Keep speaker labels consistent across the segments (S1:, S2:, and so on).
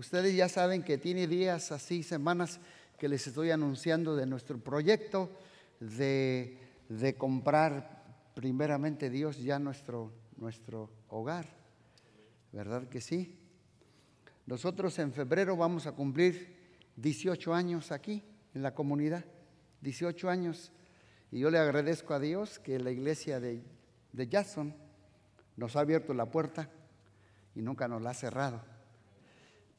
S1: Ustedes ya saben que tiene días así, semanas, que les estoy anunciando de nuestro proyecto de, de comprar primeramente Dios ya nuestro, nuestro hogar. ¿Verdad que sí? Nosotros en febrero vamos a cumplir 18 años aquí en la comunidad, 18 años. Y yo le agradezco a Dios que la iglesia de, de Jackson nos ha abierto la puerta y nunca nos la ha cerrado.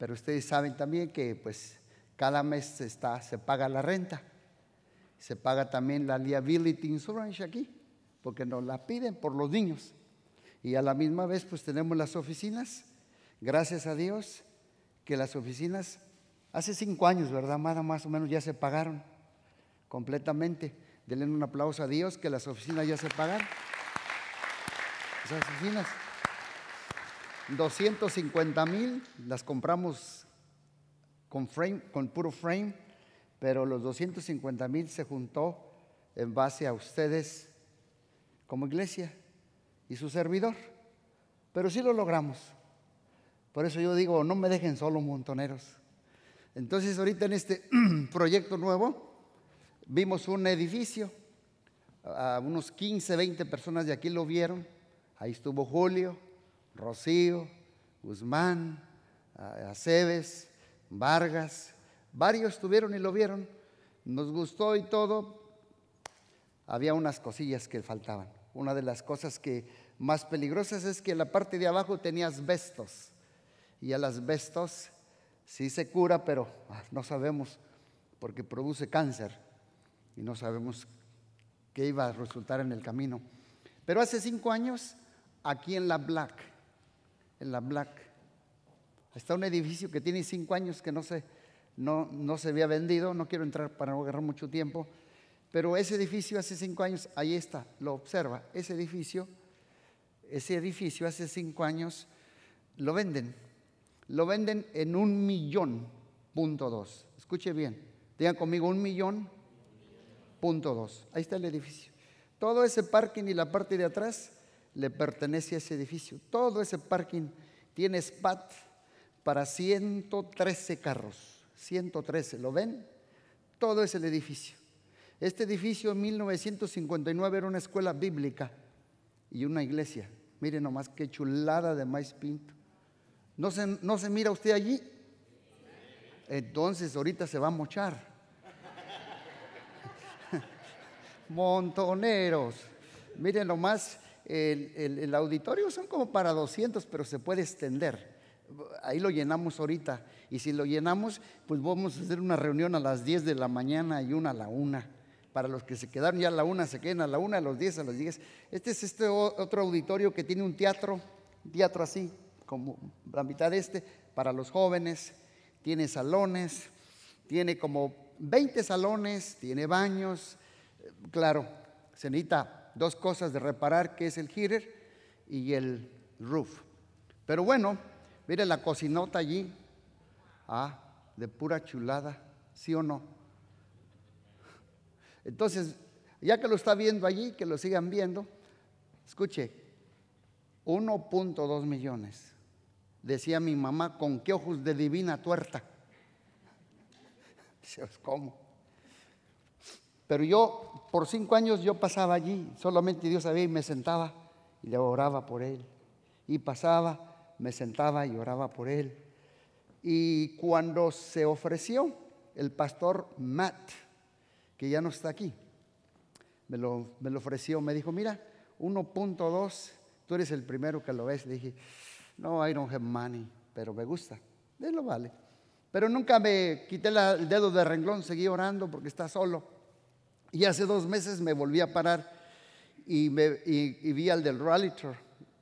S1: Pero ustedes saben también que pues cada mes está, se paga la renta, se paga también la liability insurance aquí, porque nos la piden por los niños. Y a la misma vez pues tenemos las oficinas, gracias a Dios que las oficinas hace cinco años, ¿verdad, Amada? Más o menos ya se pagaron completamente. Denle un aplauso a Dios que las oficinas ya se pagaron. Esas oficinas. 250 mil las compramos con, frame, con puro frame, pero los 250 mil se juntó en base a ustedes como iglesia y su servidor. Pero sí lo logramos. Por eso yo digo, no me dejen solo montoneros. Entonces ahorita en este proyecto nuevo vimos un edificio, a unos 15, 20 personas de aquí lo vieron, ahí estuvo Julio, Rocío, Guzmán, Aceves, Vargas, varios estuvieron y lo vieron, nos gustó y todo, había unas cosillas que faltaban. Una de las cosas que más peligrosas es que en la parte de abajo tenías asbestos y el asbestos sí se cura, pero ah, no sabemos porque produce cáncer y no sabemos qué iba a resultar en el camino. Pero hace cinco años, aquí en la Black, en la Black, está un edificio que tiene cinco años que no se, no, no se había vendido, no quiero entrar para agarrar mucho tiempo, pero ese edificio hace cinco años, ahí está, lo observa, ese edificio, ese edificio hace cinco años lo venden lo venden en un millón punto dos. Escuche bien, digan conmigo un millón punto dos. Ahí está el edificio. Todo ese parking y la parte de atrás le pertenece a ese edificio. Todo ese parking tiene SPAT para 113 carros. 113, ¿lo ven? Todo es el edificio. Este edificio en 1959 era una escuela bíblica y una iglesia. Miren nomás qué chulada de maíz pinto. ¿No se, ¿No se mira usted allí? Entonces ahorita se va a mochar. Montoneros. Miren nomás, el, auditorio son como para 200, pero se puede extender. Ahí lo llenamos ahorita. Y si lo llenamos, pues vamos a hacer una reunión a las 10 de la mañana y una a la una. Para los que se quedaron ya a la una, se queden a la una, a los 10, a las 10. Este es este otro auditorio que tiene un teatro, teatro así, como la mitad de este, para los jóvenes, tiene salones, tiene como 20 salones, tiene baños, claro, se necesita dos cosas de reparar, que es el heater y el roof. Pero bueno, mire la cocinota allí, ah, de pura chulada, ¿sí o no? Entonces, ya que lo está viendo allí, que lo sigan viendo, escuche, 1.2 millones decía mi mamá, ¿con qué ojos de divina tuerta? ¿cómo? Pero yo, por cinco años yo pasaba allí, solamente Dios sabía y me sentaba y le oraba por él. Y pasaba, me sentaba y oraba por él. Y cuando se ofreció el pastor Matt, que ya no está aquí, me lo, me lo ofreció, me dijo, mira, 1.2, tú eres el primero que lo ves. Le dije, no, I don't have money, pero me gusta. De lo vale. Pero nunca me quité el dedo de renglón, seguí orando porque está solo. Y hace dos meses me volví a parar y, vi al del Realtor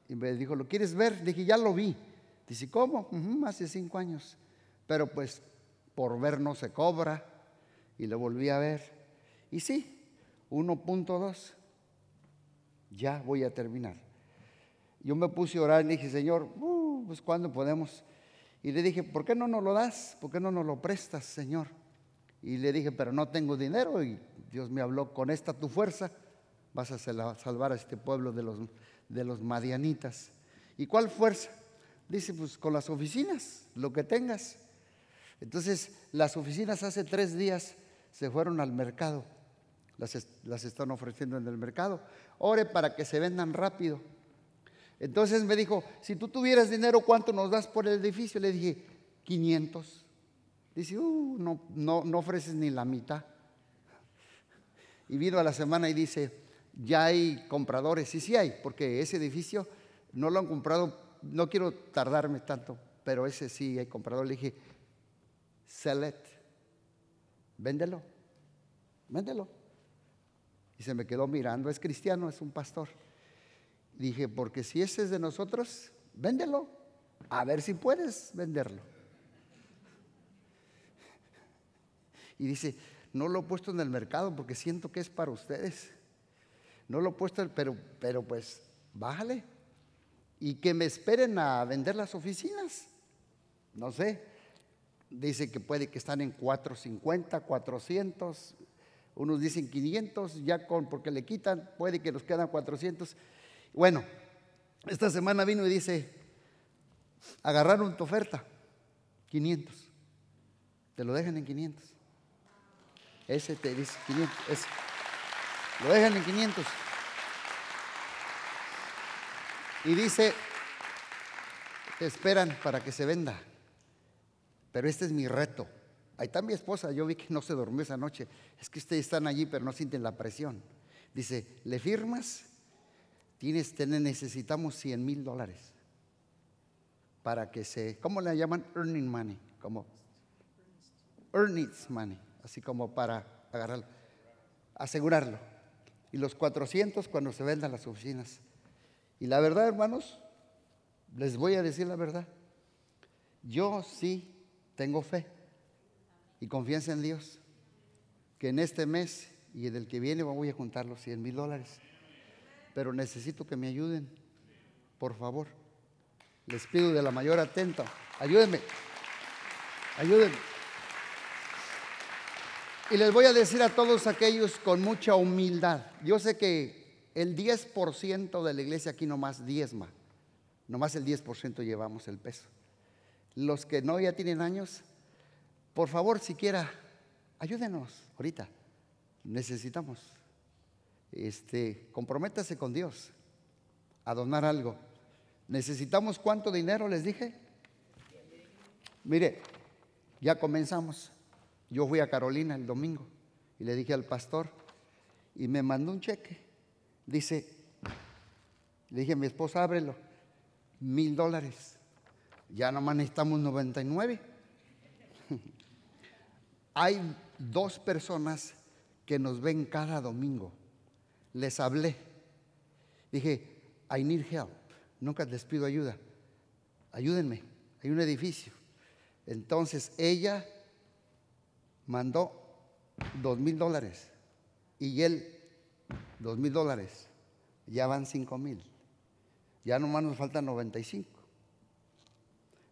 S1: y me dijo, ¿lo quieres ver? Dije, ya lo vi. Dice, ¿cómo? hace cinco años. Pero pues por ver no se cobra. Y lo volví a ver. Y sí, 1.2. Ya voy a terminar. Yo me puse a orar y dije, Señor, uh, pues ¿cuándo podemos? Y le dije, ¿por qué no nos lo das? ¿Por qué no nos lo prestas, Señor? Y le dije, pero no tengo dinero. Y Dios me habló, con esta tu fuerza vas a salvar a este pueblo de los, de los madianitas. ¿Y cuál fuerza? Dice, pues con las oficinas, lo que tengas. Entonces, las oficinas hace tres días se fueron al mercado. Las, las están ofreciendo en el mercado. Ore para que se vendan rápido. Entonces me dijo, si tú tuvieras dinero, ¿cuánto nos das por el edificio? Le dije, 500. Dice, uh, no, no, no ofreces ni la mitad. Y vino a la semana y dice, ya hay compradores. Y sí hay, porque ese edificio no lo han comprado, no quiero tardarme tanto, pero ese sí hay comprador. Le dije, sell it, véndelo, véndelo. Y se me quedó mirando, es cristiano, es un pastor. Dije, porque si ese es de nosotros, véndelo. A ver si puedes venderlo. Y dice, no lo he puesto en el mercado porque siento que es para ustedes. No lo he puesto, pero, pero pues bájale. Y que me esperen a vender las oficinas. No sé. Dice que puede que están en 450, 400. Unos dicen 500, ya con, porque le quitan, puede que nos quedan 400. Bueno, esta semana vino y dice, agarraron tu oferta, 500. Te lo dejan en 500. Ese te dice 500. Ese. Lo dejan en 500. Y dice, te esperan para que se venda. Pero este es mi reto. Ahí está mi esposa, yo vi que no se durmió esa noche. Es que ustedes están allí, pero no sienten la presión. Dice, ¿le firmas? Tienes, necesitamos 100 mil dólares para que se, ¿cómo le llaman? Earning money, como earnings money, así como para agarrarlo, asegurarlo. Y los 400 cuando se vendan las oficinas. Y la verdad, hermanos, les voy a decir la verdad. Yo sí tengo fe y confianza en Dios, que en este mes y en el que viene voy a juntar los 100 mil dólares pero necesito que me ayuden, por favor. Les pido de la mayor atento, ayúdenme, ayúdenme. Y les voy a decir a todos aquellos con mucha humildad, yo sé que el 10% de la iglesia aquí nomás diezma, nomás el 10% llevamos el peso. Los que no ya tienen años, por favor, siquiera, ayúdenos ahorita, necesitamos este, comprométase con Dios a donar algo. ¿Necesitamos cuánto dinero les dije? Mire, ya comenzamos. Yo fui a Carolina el domingo y le dije al pastor y me mandó un cheque. Dice, le dije a mi esposa, ábrelo, mil dólares. Ya nomás necesitamos 99. Hay dos personas que nos ven cada domingo les hablé. Dije, I need help. Nunca les pido ayuda. Ayúdenme. Hay un edificio. Entonces ella mandó dos mil dólares y él dos mil dólares. Ya van cinco mil. Ya nomás nos faltan 95.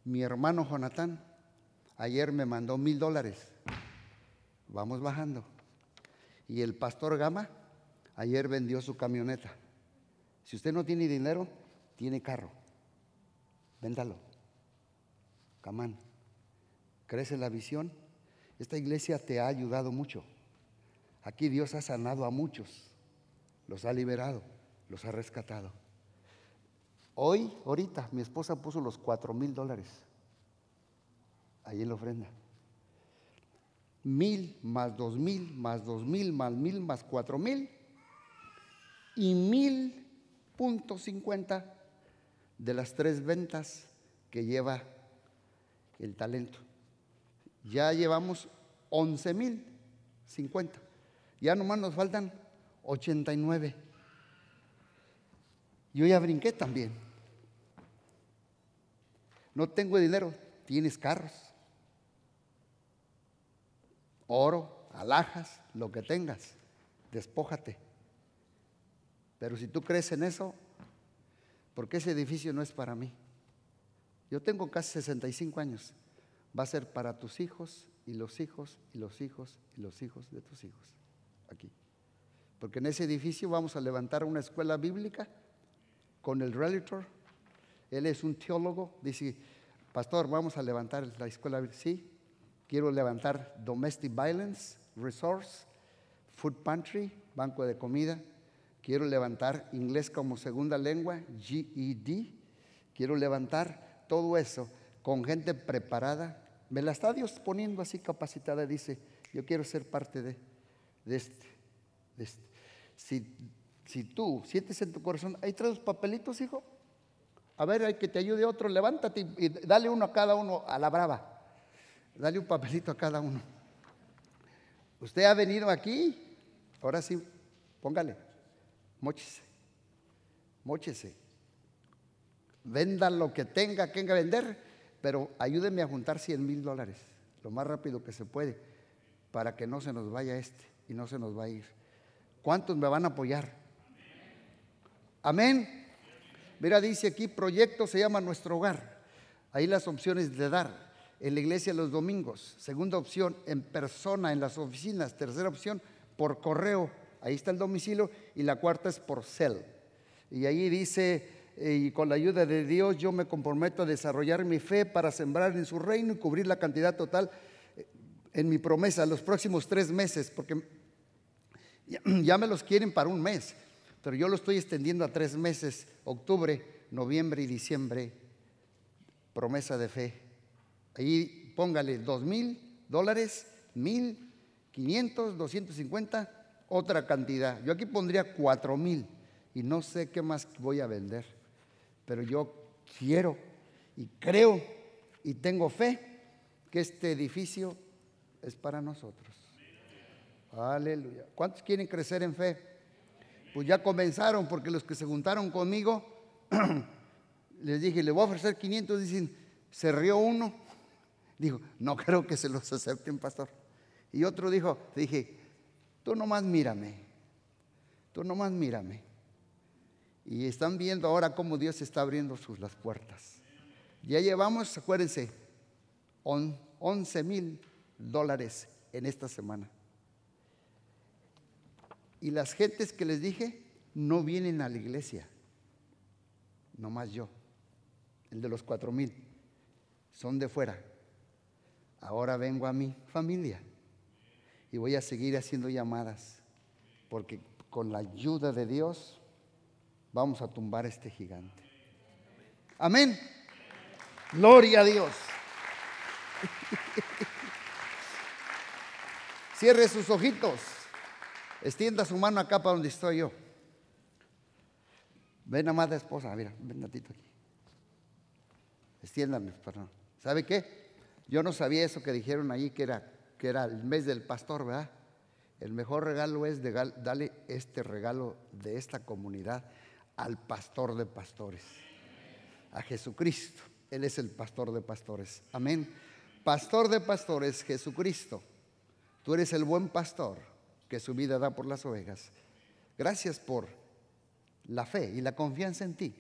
S1: Mi hermano Jonathan ayer me mandó mil dólares. Vamos bajando. Y el pastor Gama Ayer vendió su camioneta. Si usted no tiene dinero, tiene carro. Véndalo. Camán. ¿Crece la visión? Esta iglesia te ha ayudado mucho. Aquí Dios ha sanado a muchos. Los ha liberado, los ha rescatado. Hoy, ahorita, mi esposa puso los cuatro mil dólares ahí en la ofrenda. Mil más dos mil más dos mil más mil más cuatro mil y mil punto cincuenta de las tres ventas que lleva el talento. Ya llevamos once mil cincuenta. Ya nomás nos faltan 89. Yo ya brinqué también. No tengo dinero, tienes carros, oro, alhajas, lo que tengas, despójate. Pero si tú crees en eso, porque ese edificio no es para mí. Yo tengo casi 65 años. Va a ser para tus hijos y los hijos y los hijos y los hijos de tus hijos. Aquí. Porque en ese edificio vamos a levantar una escuela bíblica con el realtor. Él es un teólogo. Dice, pastor, vamos a levantar la escuela. Sí, Quiero levantar Domestic Violence Resource, Food Pantry, Banco de Comida. Quiero levantar inglés como segunda lengua, GED. Quiero levantar todo eso con gente preparada. Me la está Dios poniendo así capacitada. Dice, yo quiero ser parte de, este, este. Si, si tú sientes en tu corazón, hay tres papelitos, hijo. A ver, hay que te ayude otro, levántate y dale uno a cada uno a la brava. Dale un papelito a cada uno. Usted ha venido aquí, ahora sí, póngale, mochese, mochese. Venda lo que tenga que vender, pero ayúdeme a juntar 100 mil dólares, lo más rápido que se puede, para que no se nos vaya este y no se nos va a ir. ¿Cuántos me van a apoyar? Amén. Mira, dice aquí, proyecto se llama Nuestro Hogar. Ahí las opciones de dar en la iglesia los domingos. Segunda opción, en persona, en las oficinas. Tercera opción, por correo. Ahí está el domicilio. Y la cuarta es por cel. Y ahí dice, y con la ayuda de Dios yo me comprometo a desarrollar mi fe para sembrar en su reino y cubrir la cantidad total eh, en mi promesa los próximos tres meses, porque ya me los quieren para un mes, pero yo lo estoy extendiendo a tres meses, octubre, noviembre y diciembre, promesa de fe. Ahí póngale dos mil dólares, mil, quinientos, doscientos cincuenta, otra cantidad. Yo aquí pondría cuatro mil y no sé qué más voy a vender, pero yo quiero y creo y tengo fe que este edificio es para nosotros. Aleluya. ¿Cuántos quieren crecer en fe? Pues ya comenzaron, porque los que se juntaron conmigo, les dije, le voy a ofrecer 500, dicen, se rió uno. Dijo, no creo que se los acepten, pastor. Y otro dijo, dije, tú nomás mírame, tú nomás mírame. Y están viendo ahora cómo Dios está abriendo sus, las puertas. Ya llevamos, acuérdense, 11 mil dólares en esta semana. Y las gentes que les dije no vienen a la iglesia, nomás yo, el de los cuatro mil, son de fuera. Ahora vengo a mi familia y voy a seguir haciendo llamadas porque con la ayuda de Dios vamos a tumbar a este gigante. Amén. Gloria a Dios. Cierre sus ojitos. Extienda su mano acá para donde estoy yo. Ven, amada esposa, mira, ven ratito aquí. Extiéndame, perdón. ¿Sabe qué? Yo no sabía eso que dijeron ahí, que era, que era el mes del pastor, ¿verdad? El mejor regalo es darle este regalo de esta comunidad al pastor de pastores, a Jesucristo. Él es el pastor de pastores. Amén. Pastor de pastores, Jesucristo. Tú eres el buen pastor que su vida da por las ovejas. Gracias por la fe y la confianza en ti,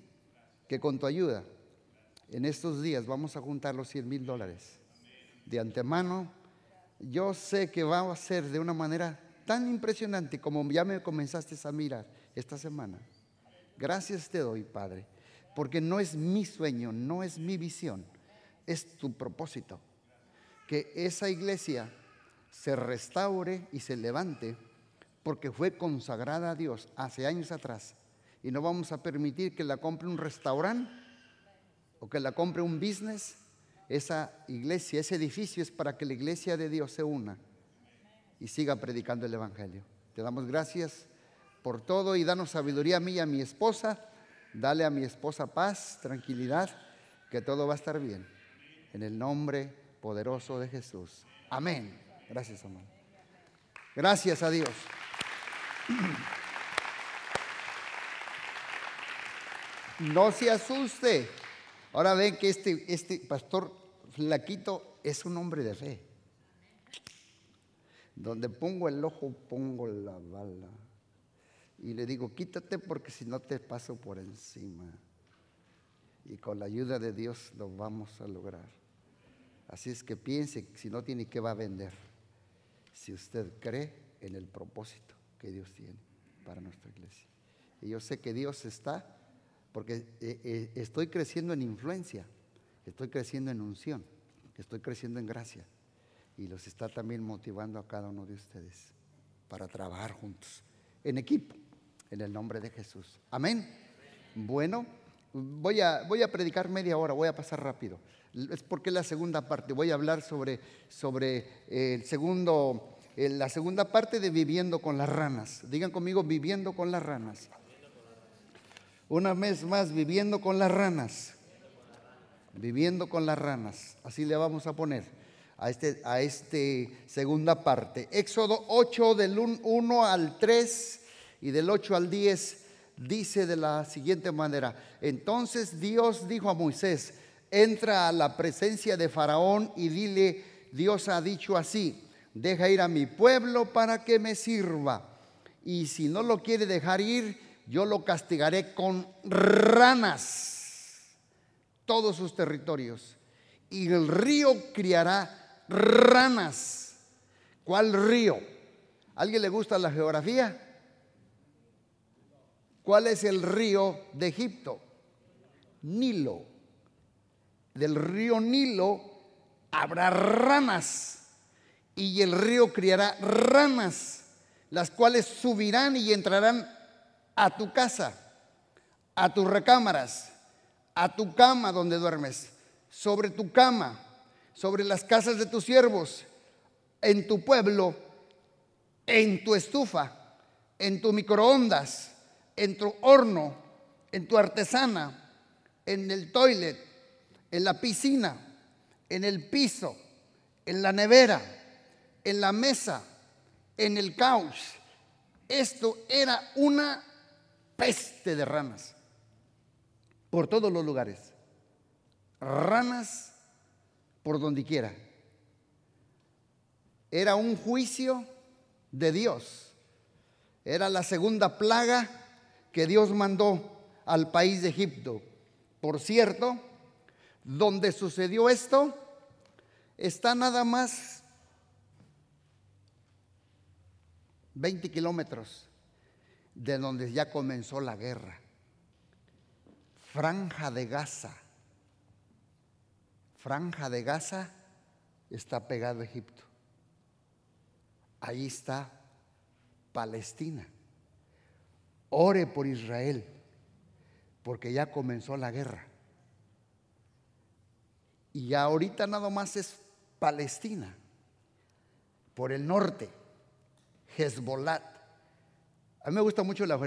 S1: que con tu ayuda en estos días vamos a juntar los 100 mil dólares de antemano, yo sé que va a ser de una manera tan impresionante como ya me comenzaste a mirar esta semana. Gracias te doy, Padre, porque no es mi sueño, no es mi visión, es tu propósito. Que esa iglesia se restaure y se levante porque fue consagrada a Dios hace años atrás. Y no vamos a permitir que la compre un restaurante o que la compre un business esa iglesia, ese edificio es para que la iglesia de Dios se una y siga predicando el Evangelio. Te damos gracias por todo y danos sabiduría a mí y a mi esposa. Dale a mi esposa paz, tranquilidad, que todo va a estar bien. En el nombre poderoso de Jesús. Amén. Gracias, amor. Gracias a Dios. No se asuste. Ahora ven que este, este pastor flaquito es un hombre de fe. Donde pongo el ojo, pongo la bala. Y le digo, quítate porque si no te paso por encima. Y con la ayuda de Dios lo vamos a lograr. Así es que piense, si no tiene, ¿qué va a vender? Si usted cree en el propósito que Dios tiene para nuestra iglesia. Y yo sé que Dios está porque eh, eh, estoy creciendo en influencia, estoy creciendo en unción, estoy creciendo en gracia. y los está también motivando a cada uno de ustedes para trabajar juntos, en equipo, en el nombre de Jesús. Amén. Bueno, voy a, voy a predicar media hora, voy a pasar rápido. Es porque la segunda parte, voy a hablar sobre, sobre eh, el segundo, eh, la segunda parte de viviendo con las ranas. Digan conmigo, viviendo con las ranas. Una vez más, viviendo con las ranas. Viviendo con las ranas. Así le vamos a poner a este, a este segunda parte. Éxodo 8 del 1 al 3 y del 8 al 10 dice de la siguiente manera. Entonces Dios dijo a Moisés, entra a la presencia de Faraón y dile, Dios ha dicho así, deja ir a mi pueblo para que me sirva. Y si no lo quiere dejar ir, yo lo castigaré con ranas, todos sus territorios. Y el río criará ranas. ¿Cuál río? ¿Alguien le gusta la geografía? ¿Cuál es el río de Egipto? Nilo. Del río Nilo habrá ranas y el río criará ranas, las cuales subirán y entrarán a tu casa, a tus recámaras, a tu cama donde duermes, sobre tu cama, sobre las casas de tus siervos, en tu pueblo, en tu estufa, en tu microondas en tu horno, en tu artesana, en el toilet, en la piscina, en el piso, en la nevera, en la mesa, en el couch. Esto era una peste de ranas por todos los lugares. Ranas por donde quiera. Era un juicio de Dios. Era la segunda plaga que Dios mandó al país de Egipto. Por cierto, donde sucedió esto está nada más 20 kilómetros de donde ya comenzó la guerra. Franja de Gaza. Franja de Gaza está pegado a Egipto. Ahí está Palestina. Ore por Israel, porque ya comenzó la guerra. Y ya ahorita nada más es Palestina, por el norte, Hezbollah. A mí me gusta mucho la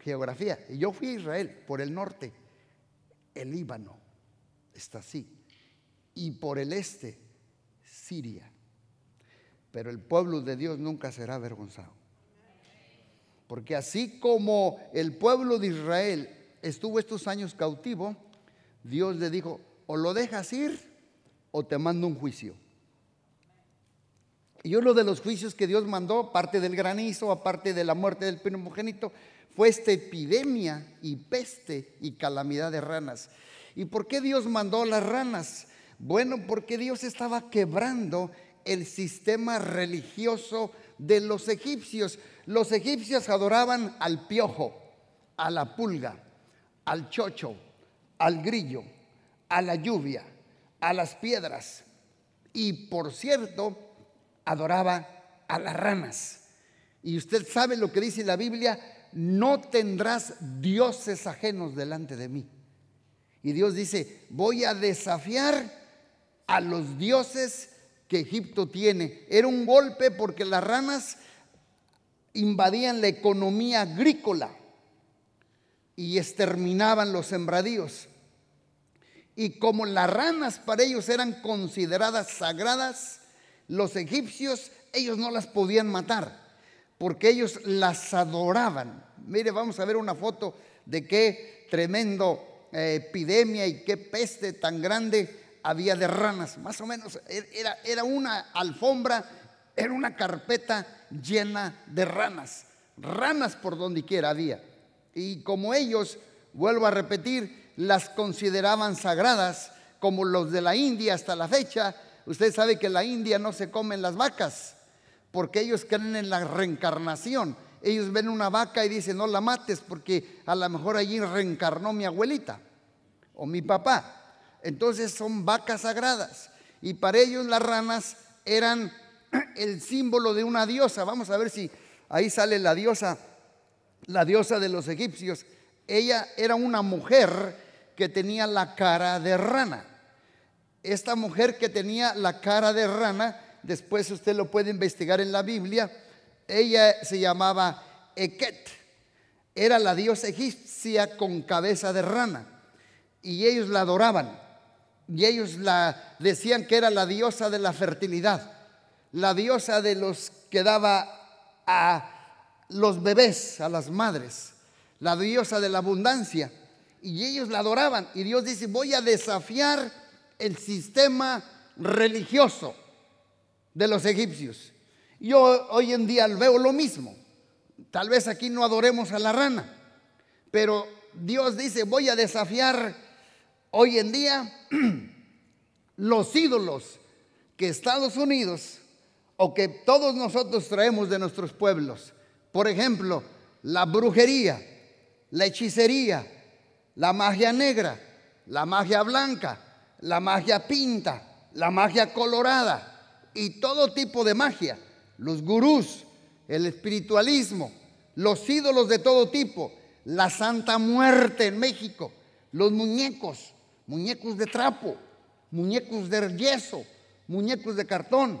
S1: geografía. Y yo fui a Israel, por el norte, el Líbano, está así. Y por el este, Siria. Pero el pueblo de Dios nunca será avergonzado. Porque así como el pueblo de Israel estuvo estos años cautivo, Dios le dijo, o lo dejas ir o te mando un juicio. Y uno de los juicios que Dios mandó, aparte del granizo, aparte de la muerte del primogénito, fue esta epidemia y peste y calamidad de ranas. ¿Y por qué Dios mandó las ranas? Bueno, porque Dios estaba quebrando el sistema religioso de los egipcios. Los egipcios adoraban al piojo, a la pulga, al chocho, al grillo, a la lluvia, a las piedras y por cierto adoraba a las ranas. Y usted sabe lo que dice la Biblia, no tendrás dioses ajenos delante de mí. Y Dios dice, voy a desafiar a los dioses que Egipto tiene. Era un golpe porque las ranas invadían la economía agrícola y exterminaban los sembradíos. Y como las ranas para ellos eran consideradas sagradas, los egipcios, ellos no las podían matar, porque ellos las adoraban. Mire, vamos a ver una foto de qué tremendo eh, epidemia y qué peste tan grande había de ranas. Más o menos era, era una alfombra, era una carpeta llena de ranas, ranas por donde quiera había. Y como ellos, vuelvo a repetir, las consideraban sagradas, como los de la India hasta la fecha, usted sabe que en la India no se comen las vacas, porque ellos creen en la reencarnación. Ellos ven una vaca y dicen, no la mates, porque a lo mejor allí reencarnó mi abuelita o mi papá. Entonces son vacas sagradas. Y para ellos las ranas eran el símbolo de una diosa. Vamos a ver si ahí sale la diosa, la diosa de los egipcios. Ella era una mujer que tenía la cara de rana. Esta mujer que tenía la cara de rana, después usted lo puede investigar en la Biblia, ella se llamaba Eket. Era la diosa egipcia con cabeza de rana. Y ellos la adoraban. Y ellos la decían que era la diosa de la fertilidad, la diosa de los que daba a los bebés, a las madres, la diosa de la abundancia. Y ellos la adoraban. Y Dios dice, voy a desafiar el sistema religioso de los egipcios. Yo hoy en día veo lo mismo. Tal vez aquí no adoremos a la rana, pero Dios dice, voy a desafiar hoy en día los ídolos que Estados Unidos o que todos nosotros traemos de nuestros pueblos. Por ejemplo, la brujería, la hechicería, la magia negra, la magia blanca, la magia pinta, la magia colorada y todo tipo de magia, los gurús, el espiritualismo, los ídolos de todo tipo, la Santa Muerte en México, los muñecos, muñecos de trapo, muñecos de yeso, muñecos de cartón,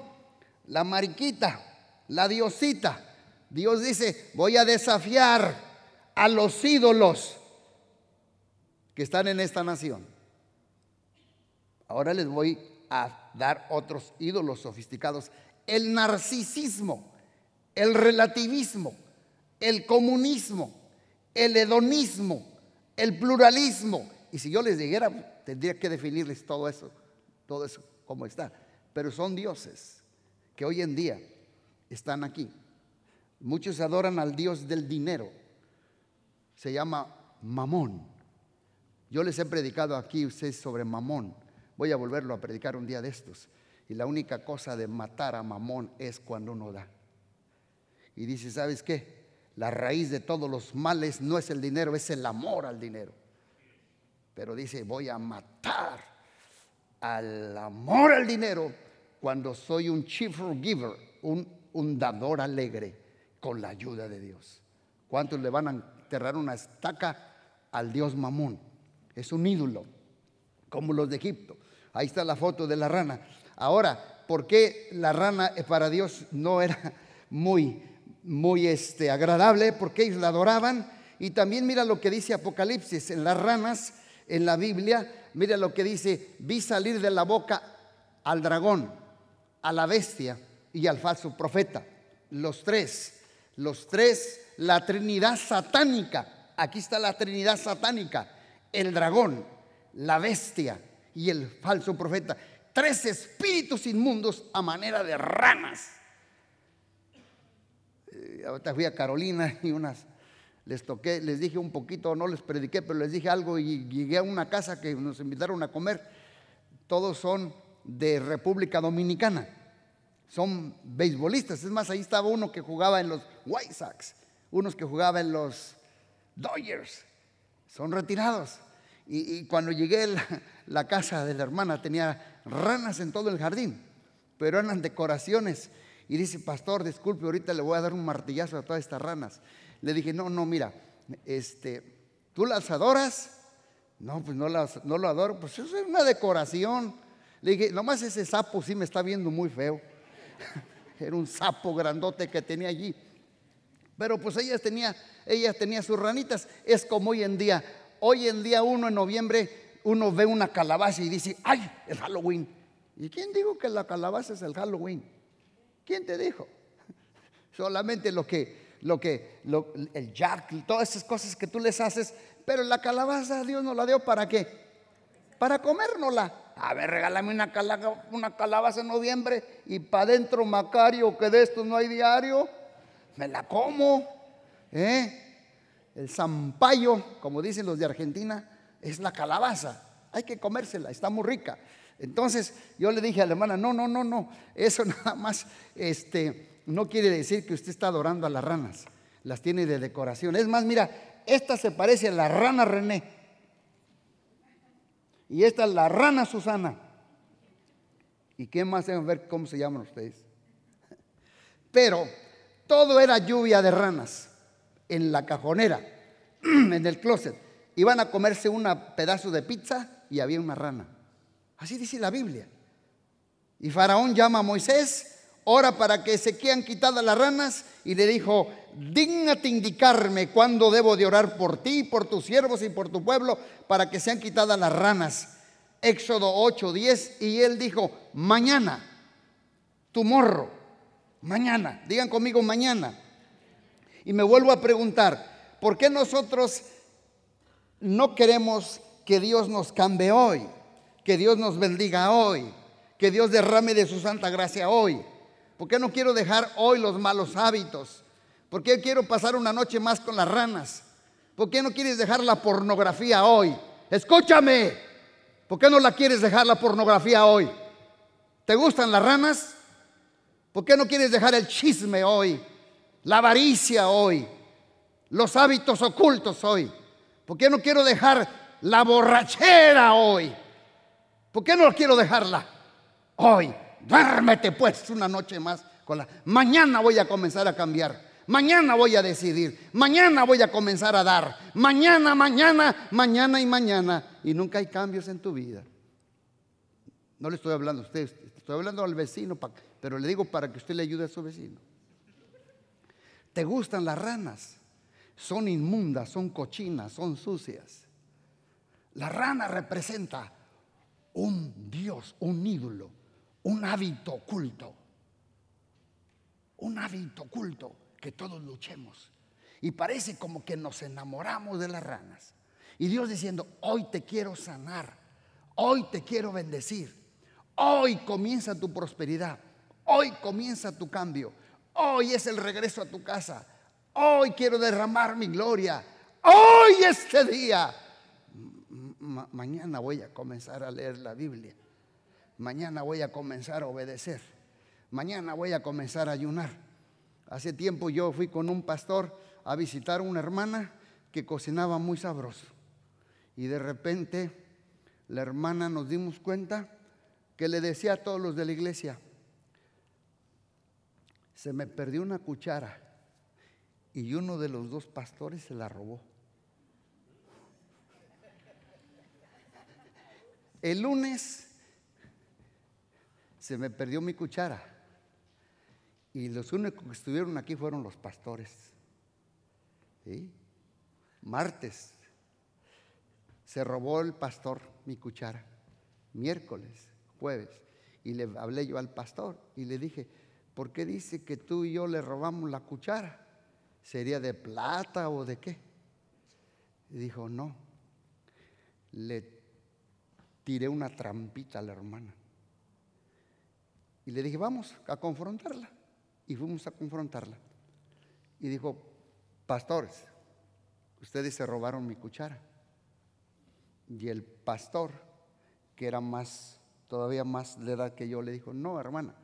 S1: la mariquita, la diosita. Dios dice, voy a desafiar a los ídolos que están en esta nación. Ahora les voy a dar otros ídolos sofisticados. El narcisismo, el relativismo, el comunismo, el hedonismo, el pluralismo. Y si yo les dijera, tendría que definirles todo eso, todo eso, cómo está. Pero son dioses que hoy en día están aquí. Muchos adoran al Dios del dinero. Se llama Mamón. Yo les he predicado aquí ustedes sobre Mamón. Voy a volverlo a predicar un día de estos. Y la única cosa de matar a Mamón es cuando uno da. Y dice, ¿sabes qué? La raíz de todos los males no es el dinero, es el amor al dinero. Pero dice, voy a matar al amor al dinero cuando soy un cheerful giver, un, un dador alegre con la ayuda de Dios. ¿Cuántos le van a enterrar una estaca al Dios Mamón? Es un ídolo, como los de Egipto. Ahí está la foto de la rana. Ahora, ¿por qué la rana para Dios no era muy, muy este, agradable? Porque ellos la adoraban. Y también mira lo que dice Apocalipsis, en las ranas, en la Biblia, mira lo que dice, vi salir de la boca al dragón, a la bestia y al falso profeta. Los tres, los tres, la Trinidad satánica. Aquí está la Trinidad satánica, el dragón, la bestia y el falso profeta. Tres espíritus inmundos a manera de ranas. Eh, ahorita fui a Carolina y unas les toqué, les dije un poquito, no les prediqué, pero les dije algo y llegué a una casa que nos invitaron a comer. Todos son de República Dominicana, son beisbolistas. Es más, ahí estaba uno que jugaba en los White Sox, unos que jugaban en los Dodgers, son retirados. Y, cuando llegué a la, la casa de la hermana tenía ranas en todo el jardín, pero eran decoraciones. Y dice, pastor, disculpe, ahorita le voy a dar un martillazo a todas estas ranas. Le dije, no, no, mira, este, ¿tú las adoras? No, pues no, las, no lo adoro, pues eso es una decoración. Le dije, nomás ese sapo sí me está viendo muy feo. Era un sapo grandote que tenía allí. Pero pues ella tenía, ella tenía sus ranitas. Es como hoy en día. Hoy en día uno en noviembre, uno ve una calabaza y dice, ay, el Halloween. ¿Y quién dijo que la calabaza es el Halloween? ¿Quién te dijo? Solamente lo que lo que, el jack, todas esas cosas que tú les haces, pero la calabaza Dios nos la dio para qué? Para comérnosla. A ver, regálame una, calabaza, una calabaza en noviembre y para adentro Macario, que de esto no hay diario, me la como. ¿eh? El zampayo, como dicen los de Argentina, es la calabaza. Hay que comérsela, está muy rica. Entonces yo le dije a la hermana, no, no, no, no, eso nada más, este, no quiere decir que usted está adorando a las ranas. Las tiene de decoración. Es más, mira, esta se parece a la rana René. Y esta es la rana Susana. ¿Y qué más deben ver cómo se llaman ustedes? Pero todo era lluvia de ranas en la cajonera, en el closet. Iban a comerse un pedazo de pizza y había una rana. Así dice la Biblia. Y Faraón llama a Moisés, ora para que se quedan quitadas las ranas y le dijo, dígnate indicarme cuándo debo de orar por ti, por tus siervos y por tu pueblo para que sean quitadas las ranas. Éxodo 8, 10 y él dijo, mañana, tu morro, mañana, digan conmigo mañana. Y me vuelvo a preguntar, ¿por qué nosotros no queremos que Dios nos cambie hoy? Que Dios nos bendiga hoy, que Dios derrame de su santa gracia hoy. ¿Por qué no quiero dejar hoy los malos hábitos? ¿Por qué quiero pasar una noche más con las ranas? ¿Por qué no quieres dejar la pornografía hoy? Escúchame. ¿Por qué no la quieres dejar la pornografía hoy? ¿Te gustan las ranas? ¿Por qué no quieres dejar el chisme hoy? La avaricia hoy. Los hábitos ocultos hoy. ¿Por qué no quiero dejar la borrachera hoy? ¿Por qué no quiero dejarla hoy? Duérmete pues una noche más con la... Mañana voy a comenzar a cambiar. Mañana voy a decidir. Mañana voy a comenzar a dar. Mañana, mañana, mañana y mañana. Y nunca hay cambios en tu vida. No le estoy hablando a usted, estoy hablando al vecino, pero le digo para que usted le ayude a su vecino. ¿Te gustan las ranas? Son inmundas, son cochinas, son sucias. La rana representa un Dios, un ídolo, un hábito oculto. Un hábito oculto que todos luchemos. Y parece como que nos enamoramos de las ranas. Y Dios diciendo, hoy te quiero sanar, hoy te quiero bendecir, hoy comienza tu prosperidad, hoy comienza tu cambio, hoy es el regreso a tu casa, hoy quiero derramar mi gloria, hoy este día mañana voy a comenzar a leer la Biblia. Mañana voy a comenzar a obedecer. Mañana voy a comenzar a ayunar. Hace tiempo yo fui con un pastor a visitar a una hermana que cocinaba muy sabroso. Y de repente la hermana nos dimos cuenta que le decía a todos los de la iglesia, se me perdió una cuchara y uno de los dos pastores se la robó. El lunes se me perdió mi cuchara y los únicos que estuvieron aquí fueron los pastores. Martes se robó el pastor mi cuchara. Miércoles, jueves. Y le hablé yo al pastor y le dije, ¿por qué dice que tú y yo le robamos la cuchara? ¿Sería de plata o de qué? Y dijo, no. Le tiré una trampita a la hermana. Y le dije, vamos a confrontarla. Y fuimos a confrontarla. Y dijo, pastores, ustedes se robaron mi cuchara. Y el pastor, que era más, todavía más de edad que yo, le dijo, no, hermana,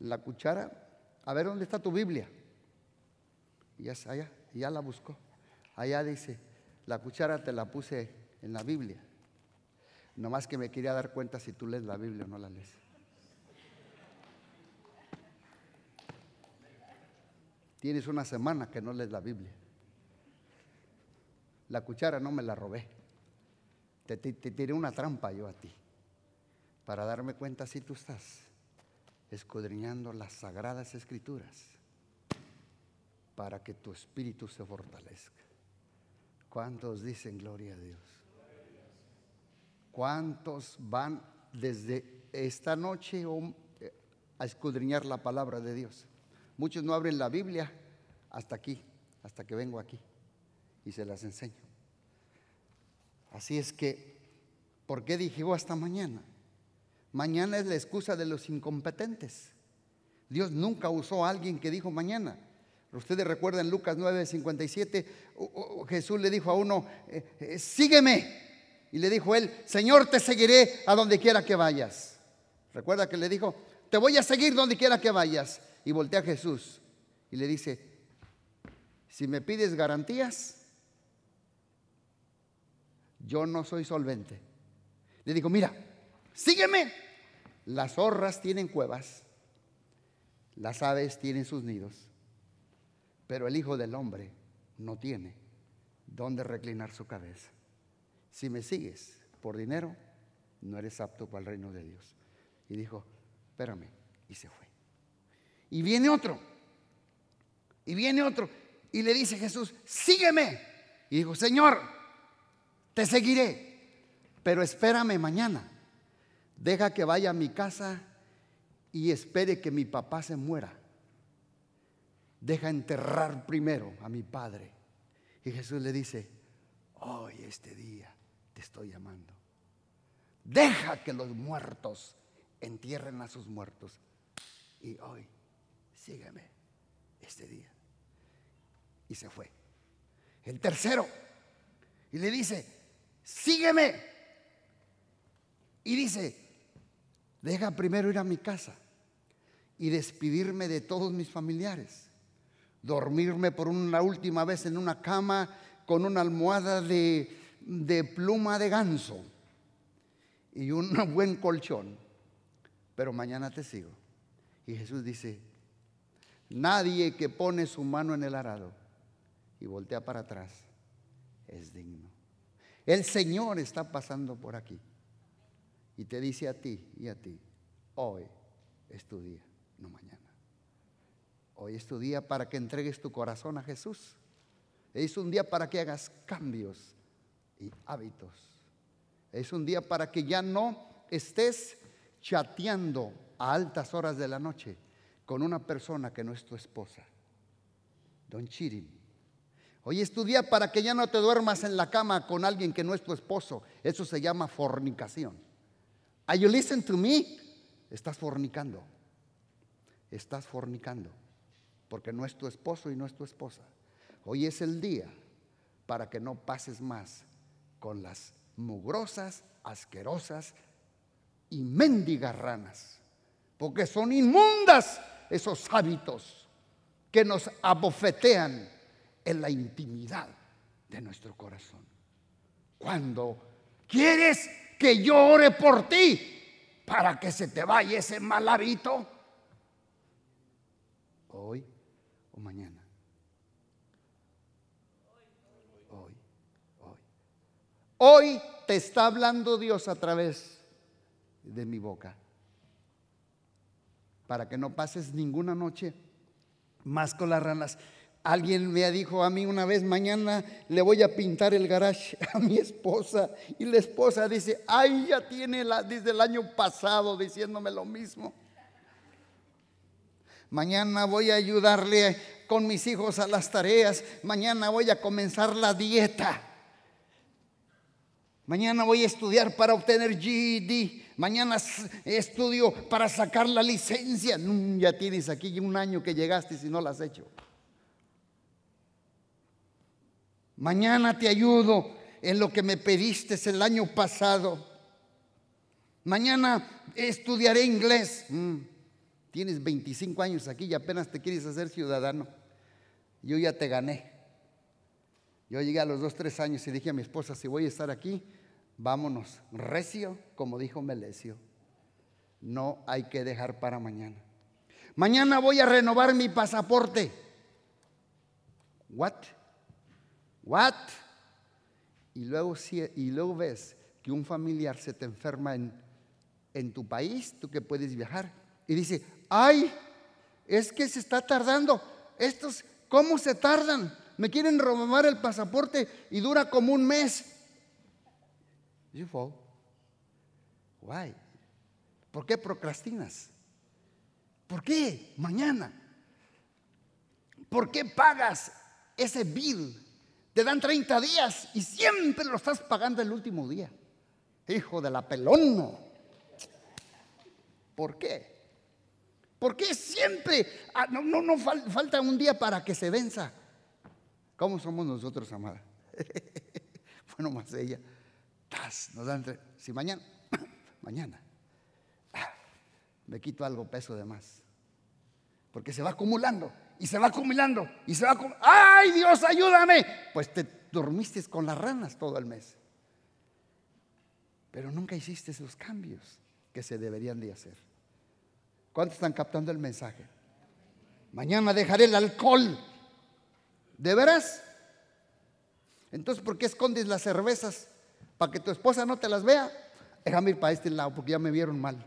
S1: la cuchara, a ver dónde está tu Biblia. Y ya, allá, ya la buscó. Allá dice, la cuchara te la puse en la Biblia. Nomás que me quería dar cuenta si tú lees la Biblia o no la lees. Tienes una semana que no lees la Biblia. La cuchara no me la robé. Te, tiré una trampa yo a ti para darme cuenta si tú estás escudriñando las sagradas escrituras para que tu espíritu se fortalezca. ¿Cuántos dicen gloria a Dios? ¿Cuántos van desde esta noche eh, a escudriñar la palabra de Dios? Muchos no abren la Biblia hasta aquí, hasta que vengo aquí y se las enseño. Así es que, ¿por qué dije oh, hasta mañana? Mañana es la excusa de los incompetentes. Dios nunca usó a alguien que dijo mañana. Ustedes recuerdan Lucas 9:57, Jesús le dijo a uno, eh, eh, sígueme. Y le dijo él, Señor, te seguiré a donde quiera que vayas. Recuerda que le dijo, te voy a seguir donde quiera que vayas. Y voltea a Jesús y le dice, si me pides garantías, yo no soy solvente. Le dijo, mira, sígueme Las zorras tienen cuevas, las aves tienen sus nidos, pero el Hijo del Hombre no tiene dónde reclinar su cabeza. Si me sigues por dinero, no eres apto para el reino de Dios. Y dijo, espérame, y se fue. Y viene otro, y viene otro, y le dice Jesús, sígueme. Y dijo, Señor, te seguiré, pero espérame mañana. Deja que vaya a mi casa y espere que mi papá se muera. Deja enterrar primero a mi padre. Y Jesús le dice, hoy este día te estoy llamando. Deja que los muertos entierren a sus muertos. Y hoy, sígueme este día. Y se fue. El tercero. Y le dice, sígueme. Y dice, deja primero ir a mi casa y despedirme de todos mis familiares. Dormirme por una última vez en una cama con una almohada de, de pluma de ganso y un buen colchón. Pero mañana te sigo. Y Jesús dice, nadie que pone su mano en el arado y voltea para atrás es digno. El Señor está pasando por aquí y te dice a ti y a ti, hoy es tu día, no mañana. Hoy es tu día para que entregues tu corazón a Jesús. Es un día para que hagas cambios y hábitos. Es un día para que ya no estés chateando a altas horas de la noche con una persona que no es tu esposa. Don Chirin. Hoy es tu día para que ya no te duermas en la cama con alguien que no es tu esposo. Eso se llama fornicación. Are you listen to me? Estás fornicando. Estás fornicando. Porque no es tu esposo y no es tu esposa. Hoy es el día para que no pases más con las mugrosas, asquerosas y mendigas ranas. Porque son inmundas esos hábitos que nos abofetean en la intimidad de nuestro corazón. Cuando quieres que yo ore por ti para que se te vaya ese mal hábito, hoy o mañana. Hoy, hoy. Hoy te está hablando Dios a través de mi boca. Para que no pases ninguna noche más con las ranas. Alguien me dijo a mí una vez, mañana le voy a pintar el garage a mi esposa. Y la esposa dice, ay, ya tiene la, desde el año pasado diciéndome lo mismo. Mañana voy a ayudarle con mis hijos a las tareas. Mañana voy a comenzar la dieta. Mañana voy a estudiar para obtener GED. Mañana estudio para sacar la licencia. ya tienes aquí un año que llegaste y no la has hecho. Mañana te ayudo en lo que me pediste el año pasado. Mañana estudiaré inglés. Mm, tienes 25 años aquí y apenas te quieres hacer ciudadano. Yo ya te gané. Yo llegué a los dos, tres años y dije a mi esposa, si voy a estar aquí, vámonos recio, como dijo Melesio. No hay que dejar para mañana. Mañana voy a renovar mi pasaporte. What? What? Y luego, y luego ves que un familiar se te enferma en, en tu país, tú que puedes viajar, y dice, ay, es que se está tardando. Estos, ¿cómo se tardan? Me quieren robar el pasaporte y dura como un mes. You fall. Why? ¿Por qué procrastinas? ¿Por qué mañana? ¿Por qué pagas ese bill te dan 30 días y siempre lo estás pagando el último día. Hijo de la pelona. ¿Por qué? ¿Por qué siempre? Ah, no, no falta un día para que se venza. ¿Cómo somos nosotros, amada? bueno, más ella. Nos dan, si mañana, mañana, me quito algo peso de más. Porque se va acumulando y se va acumulando y se va acumulando. ¡Ay, Dios, ayúdame! Pues te dormiste con las ranas todo el mes. Pero nunca hiciste esos cambios. que se deberían de hacer. ¿Cuántos están captando el mensaje? Mañana dejaré el alcohol. ¿De veras? Entonces, ¿por qué escondes las cervezas? ¿Para que tu esposa no te las vea? Déjame ir para este lado porque ya me vieron mal.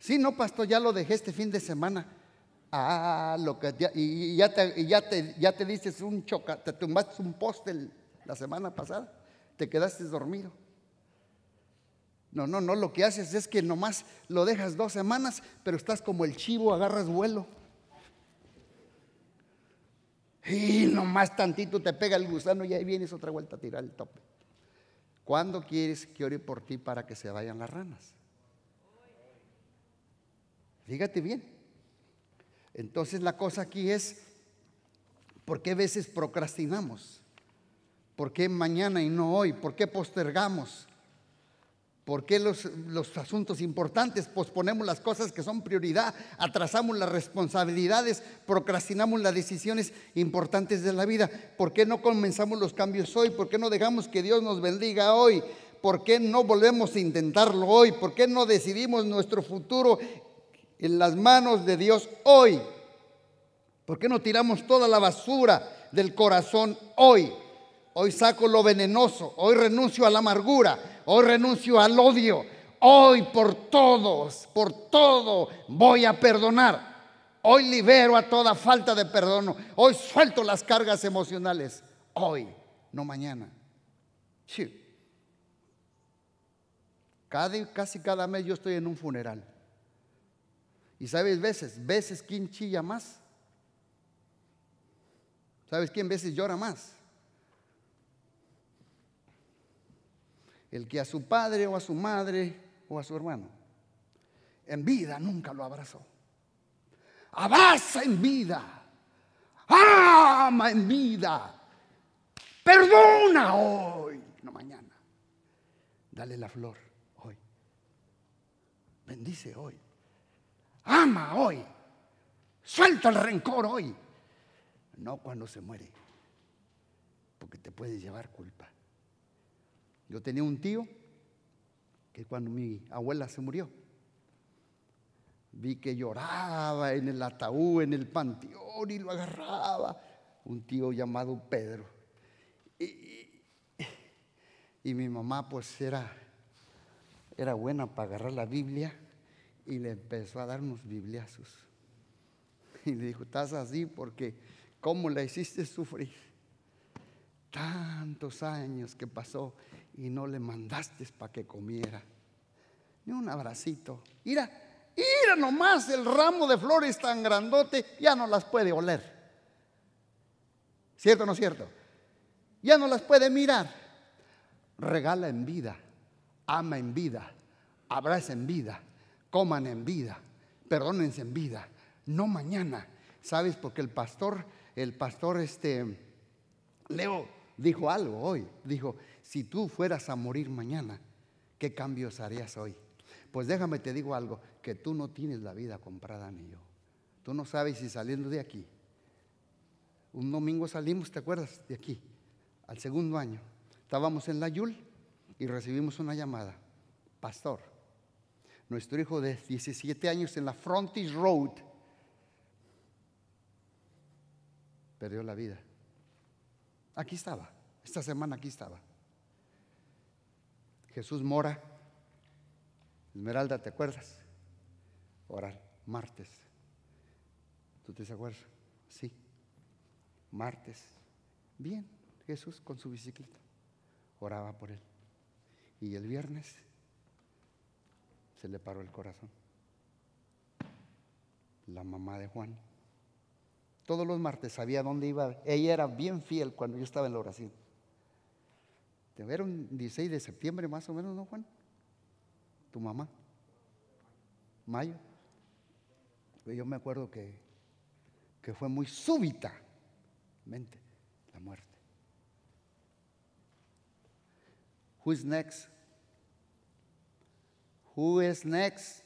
S1: Sí, no, pastor, ya lo dejé este fin de semana. Ah, lo que y ya te, ya te, ya te dices un choca, te tumbaste un poste la semana pasada, te quedaste dormido. No, no, no, lo que haces es que nomás lo dejas dos semanas, pero estás como el chivo, agarras vuelo. Y nomás tantito te pega el gusano y ahí vienes otra vuelta a tirar el tope. ¿Cuándo quieres que ore por ti para que se vayan las ranas? Fíjate bien. Entonces la cosa aquí es, ¿por qué a veces procrastinamos? ¿Por qué mañana y no hoy? ¿Por qué postergamos? ¿Por qué los, los, asuntos importantes posponemos las cosas que son prioridad? Atrasamos las responsabilidades, procrastinamos las decisiones importantes de la vida. ¿Por qué no comenzamos los cambios hoy? ¿Por qué no dejamos que Dios nos bendiga hoy? ¿Por qué no volvemos a intentarlo hoy? ¿Por qué no decidimos nuestro futuro en las manos de Dios hoy? ¿Por qué no tiramos toda la basura del corazón hoy? Hoy saco lo venenoso, hoy renuncio a la amargura, hoy renuncio al odio, hoy por todos, por todo voy a perdonar. Hoy libero a toda falta de perdón, hoy suelto las cargas emocionales, hoy, no mañana. Cada, casi cada mes yo estoy en un funeral. Y sabes veces, veces quién chilla más. ¿Sabes quién veces llora más? El que a su padre o a su madre o a su hermano en vida nunca lo abrazó. Abraza en vida. Ama en vida. Perdona hoy, no mañana. Dale la flor hoy. Bendice hoy. Ama hoy. Suelta el rencor hoy. No cuando se muere. Porque te puede llevar culpa. Yo tenía un tío que cuando mi abuela se murió, vi que lloraba en el ataúd, en el panteón y lo agarraba. Un tío llamado Pedro. Y, mi mamá pues era, era buena para agarrar la Biblia y le empezó a dar unos bibliazos. Y le dijo, estás así porque ¿cómo la hiciste sufrir? Tantos años que pasó y no le mandaste para que comiera. Ni un abracito. Mira, mira nomás el ramo de flores tan grandote, ya no las puede oler. ¿Cierto o no cierto? Ya no las puede mirar. Regala en vida, ama en vida, abraza en vida coman en vida, perdónense en vida, no mañana. ¿Sabes? Porque el pastor, el pastor este, Leo dijo algo hoy. Dijo, si tú fueras a morir mañana, ¿qué cambios harías hoy? Pues déjame te digo algo, que tú no tienes la vida comprada ni yo. Tú no sabes si saliendo de aquí, un domingo salimos, ¿te acuerdas? De aquí, al segundo año. Estábamos en la Yul y recibimos una llamada. Pastor, nuestro hijo de 17 años en la Frontage Road, perdió la vida. Aquí estaba, esta semana aquí estaba. Jesús Mora, Esmeralda, ¿te acuerdas? Orar, martes. ¿Tú te acuerdas? Sí, martes. Bien, Jesús con su bicicleta. Oraba por él. Y el viernes se le paró el corazón. La mamá de Juan. Todos los martes sabía dónde iba. Ella era bien fiel cuando yo estaba en la oración. Te ver un 16 de septiembre más o menos, ¿no, Juan? Tu mamá. Mayo. Yo me acuerdo que, que fue muy súbitamente la muerte. Who is next? Who is next?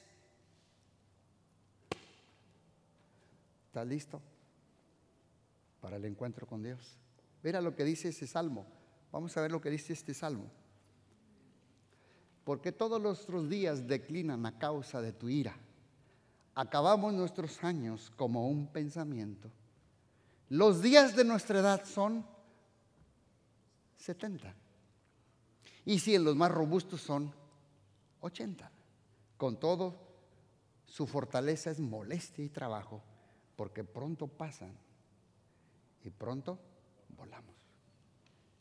S1: ¿Está listo? Para el encuentro con Dios. Mira lo que dice ese salmo. Vamos a ver lo que dice este salmo. Porque todos nuestros días declinan a causa de tu ira. Acabamos nuestros años como un pensamiento. Los días de nuestra edad son 70. Y si en los más robustos son 80. Con todo, su fortaleza es molestia y trabajo, porque pronto pasan y pronto volamos.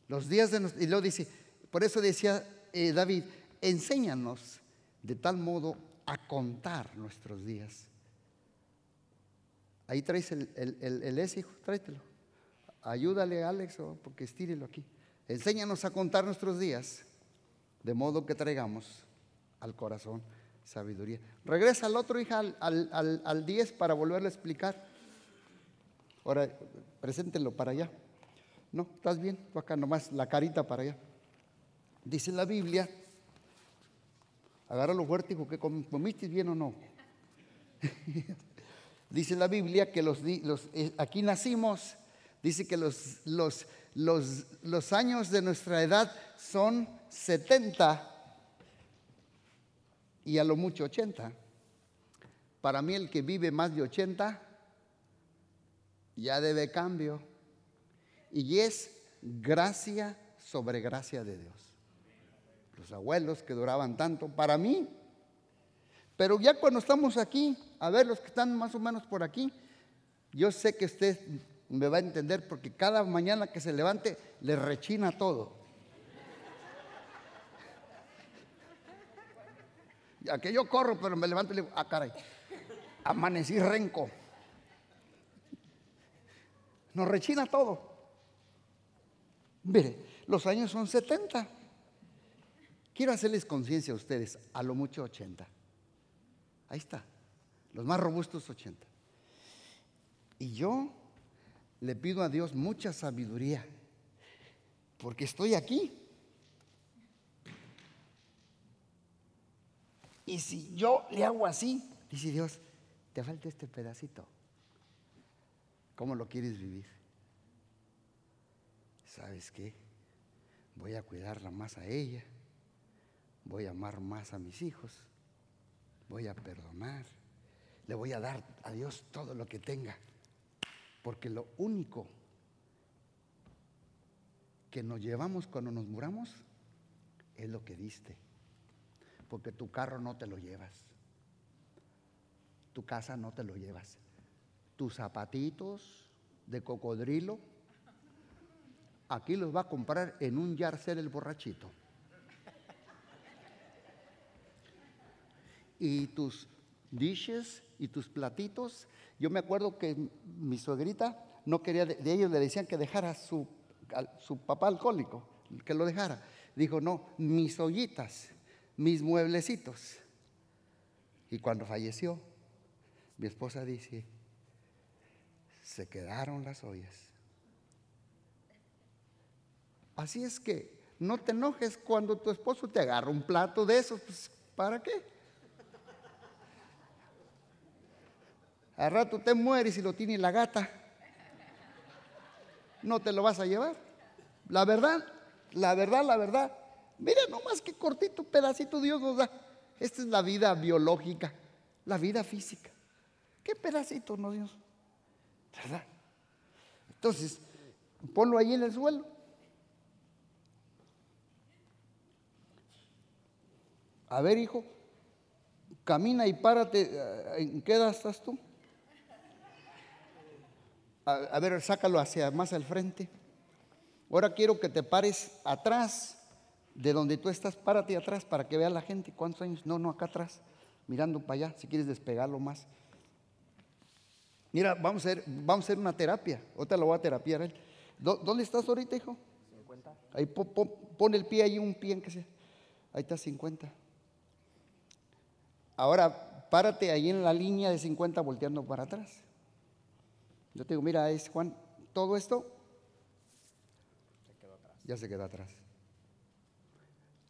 S1: Los días de y lo dice, por eso decía eh, David, enséñanos de tal modo a contar nuestros días. Ahí traes el, el, el, hijo, tráetelo. Ayúdale, Alex, porque estírelo aquí. Enséñanos a contar nuestros días, de modo que traigamos al corazón sabiduría. Regresa al otro, hija, al, al 10 para volverle a explicar. Ahora, preséntenlo para allá. No, estás bien, tú acá nomás la carita para allá. Dice la Biblia, agárralo fuerte, hijo, que comiste bien o no. dice la Biblia que los, los, eh, aquí nacimos, dice que los, los, los, los años de nuestra edad son 70 y a lo mucho 80. Para mí el que vive más de 80 ya debe cambio. Y es gracia sobre gracia de Dios. Los abuelos que duraban tanto, para mí. Pero ya cuando estamos aquí, a ver los que están más o menos por aquí, yo sé que usted me va a entender porque cada mañana que se levante le rechina todo. Ya que yo corro, pero me levanto y le digo, ah, caray, amanecí renco. Nos rechina todo. Mire, los años son 70. Quiero hacerles conciencia a ustedes, a lo mucho 80. Ahí está, los más robustos 80. Y yo le pido a Dios mucha sabiduría, porque estoy aquí. Y si yo le hago así, dice Dios, te falta este pedacito. ¿Cómo lo quieres vivir? ¿sabes qué? Voy a cuidarla más a ella, voy a amar más a mis hijos, voy a perdonar, le voy a dar a Dios todo lo que tenga, porque lo único que nos llevamos cuando nos muramos es lo que diste, porque tu carro no te lo llevas, tu casa no te lo llevas, tus zapatitos de cocodrilo aquí los va a comprar en un yarcel el borrachito. Y tus dishes y tus platitos, yo me acuerdo que mi suegrita no quería, de, ellos le decían que dejara su, su papá alcohólico, que lo dejara. Dijo, no, mis ollitas, mis mueblecitos. Y cuando falleció, mi esposa dice, se quedaron las ollas. Así es que no te enojes cuando tu esposo te agarra un plato de esos, pues ¿para qué? Al rato te mueres y lo tiene la gata. No te lo vas a llevar. La verdad, la verdad, la verdad. Mira nomás qué cortito pedacito Dios nos da. Esta es la vida biológica, la vida física. ¿Qué pedacito no Dios? ¿Verdad? Entonces, ponlo ahí en el suelo. A ver, hijo, camina y párate. ¿En qué edad estás tú? A, ver, sácalo hacia más al frente. Ahora quiero que te pares atrás de donde tú estás. Párate atrás para que vea la gente cuántos años. No, no, acá atrás, mirando para allá, si quieres despegarlo más. Mira, vamos a hacer, vamos a hacer una terapia. Otra lo voy a terapiar él. ¿Dónde estás ahorita, hijo? 50. Ahí pon, el pie ahí, un pie en que sea. Ahí está 50. Ahora, párate ahí en la línea de 50 volteando para atrás. Yo te digo, mira, es Juan, todo esto ya se quedó atrás.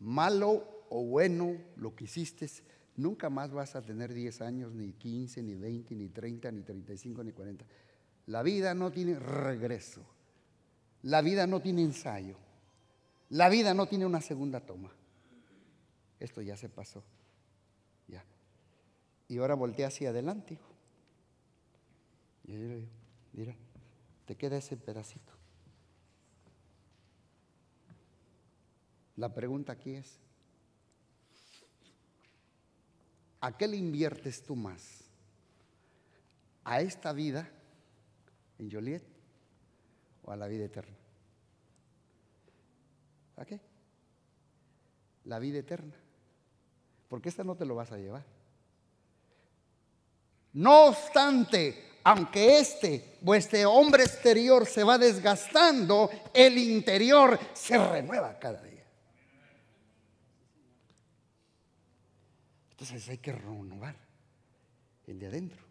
S1: Malo o bueno lo que hiciste, nunca más vas a tener 10 años, ni 15, ni 20, ni 30, ni 35, ni 40. La vida no tiene regreso. La vida no tiene ensayo. La vida no tiene una segunda toma. Esto ya se pasó. Ya. Y ahora voltea hacia adelante. Y yo le digo, mira, te queda ese pedacito. La pregunta aquí es, ¿a qué le inviertes tú más? ¿A esta vida en Joliet o a la vida eterna? ¿A qué? La vida eterna. Porque esta no te lo vas a llevar. No obstante, aunque este, vuestro hombre exterior se va desgastando, el interior se renueva cada día. Hay que renovar el de adentro.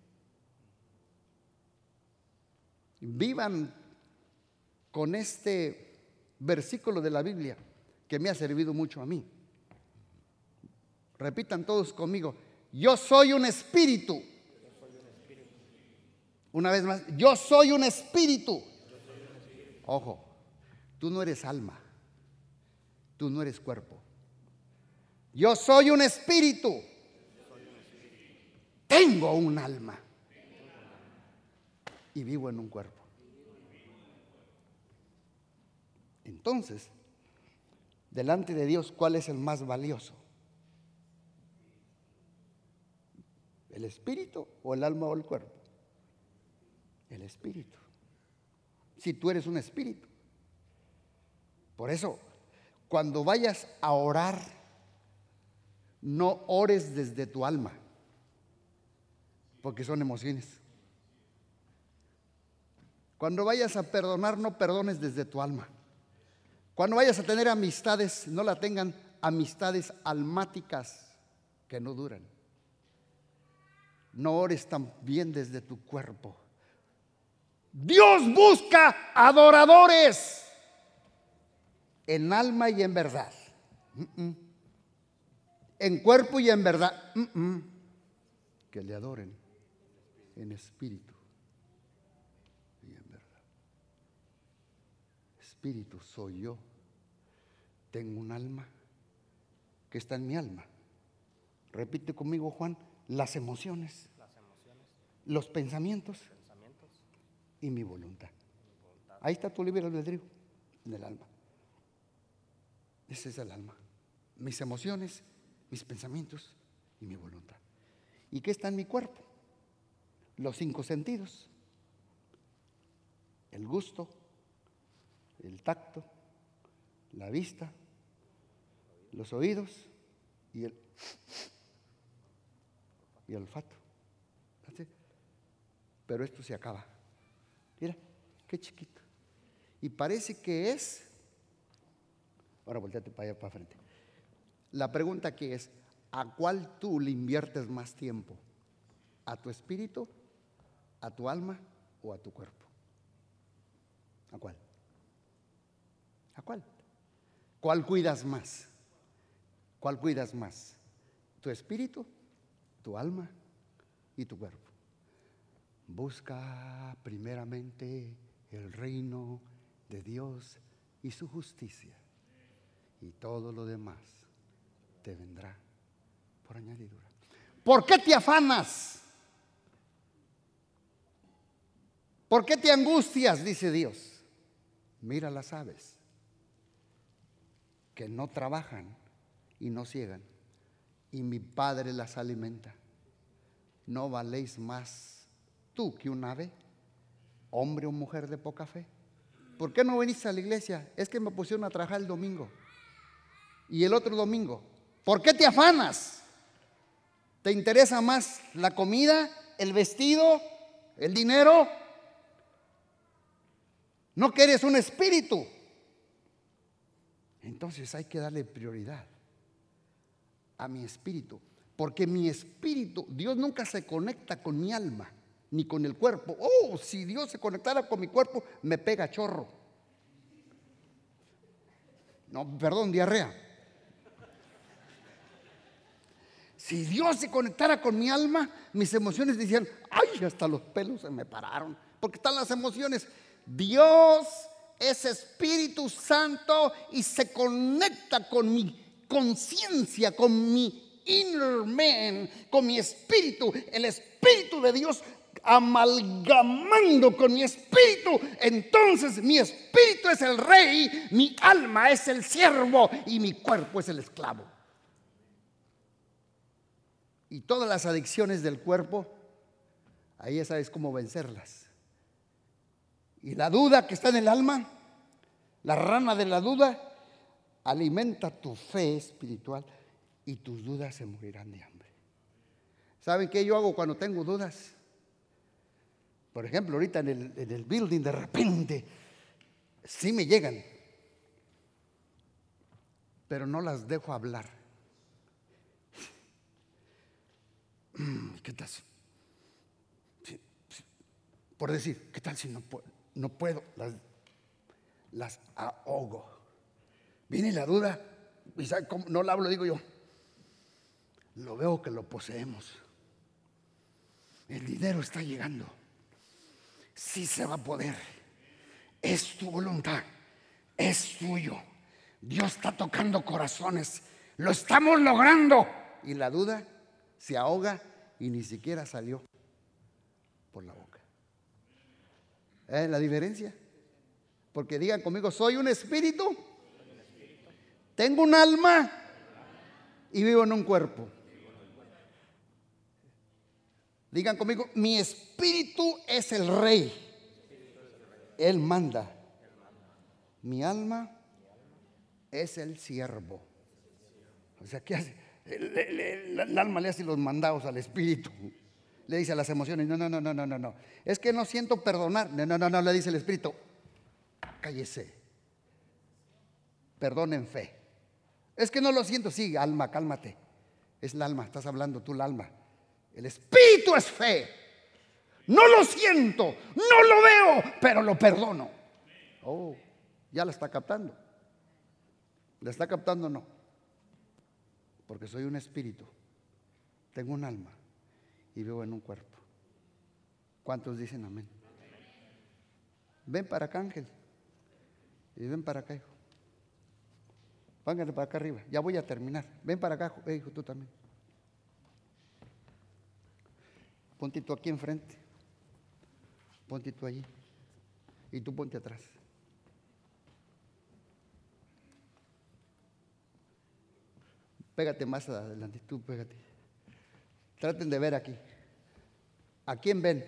S1: Vivan con este versículo de la Biblia que me ha servido mucho a mí. Repitan todos conmigo, yo soy un espíritu. Una vez más, yo soy un espíritu. Ojo, tú no eres alma, tú no eres cuerpo. Yo soy un espíritu. Tengo un alma y vivo en un cuerpo. Entonces, delante de Dios, ¿cuál es el más valioso? ¿El espíritu o el alma o el cuerpo? El espíritu. Si tú eres un espíritu. Por eso, cuando vayas a orar, no ores desde tu alma, porque son emociones. Cuando vayas a perdonar, no perdones desde tu alma. Cuando vayas a tener amistades, no la tengan amistades almáticas que no duran. No ores también desde tu cuerpo. Dios busca adoradores en alma y en verdad. En cuerpo y en verdad. Que le adoren en espíritu y en verdad. Espíritu soy yo. Tengo un alma que está en mi alma. Repite conmigo, Juan, las emociones, los pensamientos, y mi voluntad. Ahí está tu libre albedrío en el alma. Ese es el alma. Mis emociones, mis pensamientos y mi voluntad. ¿Y qué está en mi cuerpo? Los cinco sentidos. El gusto, el tacto, la vista, los oídos y el, y el olfato. Pero esto se acaba. Mira, qué chiquito. Y parece que es. Ahora volteate para allá, para frente. La pregunta aquí es: ¿a cuál tú le inviertes más tiempo? ¿A tu espíritu, a tu alma o a tu cuerpo? ¿A cuál? ¿A cuál? ¿Cuál cuidas más? ¿Cuál cuidas más? ¿Tu espíritu, tu alma y tu cuerpo? Busca primeramente el reino de Dios y su justicia. Y todo lo demás te vendrá por añadidura. ¿Por qué te afanas? ¿Por qué te angustias? Dice Dios. Mira las aves que no trabajan y no ciegan, y mi Padre las alimenta. ¿No valéis más tú que un ave, hombre o mujer de poca fe. ¿Por qué no veniste a la iglesia? Es que me pusieron a trabajar el domingo y el otro domingo. ¿Por qué te afanas? ¿Te interesa más la comida, el vestido, el dinero? No que eres un espíritu. Entonces hay que darle prioridad a mi espíritu. Porque mi espíritu, Dios nunca se conecta con mi alma ni con el cuerpo. Oh, si Dios se conectara con mi cuerpo, me pega chorro. No, perdón, diarrea. Si Dios se conectara con mi alma, mis emociones decían, ay, hasta los pelos se me pararon. porque están las emociones. Dios es Espíritu Santo y se conecta con mi conciencia, con mi inner man, con mi espíritu. El Espíritu de Dios amalgamando con mi espíritu, entonces mi espíritu es el rey, mi alma es el siervo y mi cuerpo es el esclavo. Y todas las adicciones del cuerpo, ahí ya sabes cómo vencerlas. Y la duda que está en el alma, la rana de la duda, alimenta tu fe espiritual y tus dudas se morirán de hambre. ¿Saben qué yo hago cuando tengo dudas? Por ejemplo, ahorita en el, en el building de repente, sí me llegan, pero no las dejo hablar. ¿Qué tal? Por decir, ¿qué tal si no puedo? No puedo, las, las ahogo. Viene la duda, y no la hablo, digo yo. Lo veo que lo poseemos. El dinero está llegando sí se va a poder. Es tu voluntad, es tuyo. Dios está tocando corazones, lo estamos logrando. Y la duda se ahoga y ni siquiera salió por la boca. ¿Es la diferencia? Porque digan conmigo, soy un espíritu, tengo un alma y vivo en un cuerpo. Digan conmigo, mi espíritu es el rey. Él manda. Mi alma es el siervo. O sea, ¿qué hace? El, alma le hace los mandados al espíritu. Le dice a las emociones, no, no, no, no, no, no, no. Es que no siento perdonar. No, no, no, no, le dice el espíritu, cállese. Perdón en fe. Es que no lo siento. Sí, alma, cálmate. Es el alma, estás hablando tú, el alma. El espíritu es fe. No lo siento, no lo veo, pero lo perdono. Oh, ya la está captando. ¿La está captando o no? Porque soy un espíritu, tengo un alma y vivo en un cuerpo. ¿Cuántos dicen amén? Ven para acá, Ángel. Y ven para acá, hijo. Pángale para acá arriba. Ya voy a terminar. Ven para acá, hijo, tú también. Ponte tú aquí enfrente. Ponte tú allí. Y tú ponte atrás. Pégate más adelante, tú pégate. Traten de ver aquí. ¿A quién ven?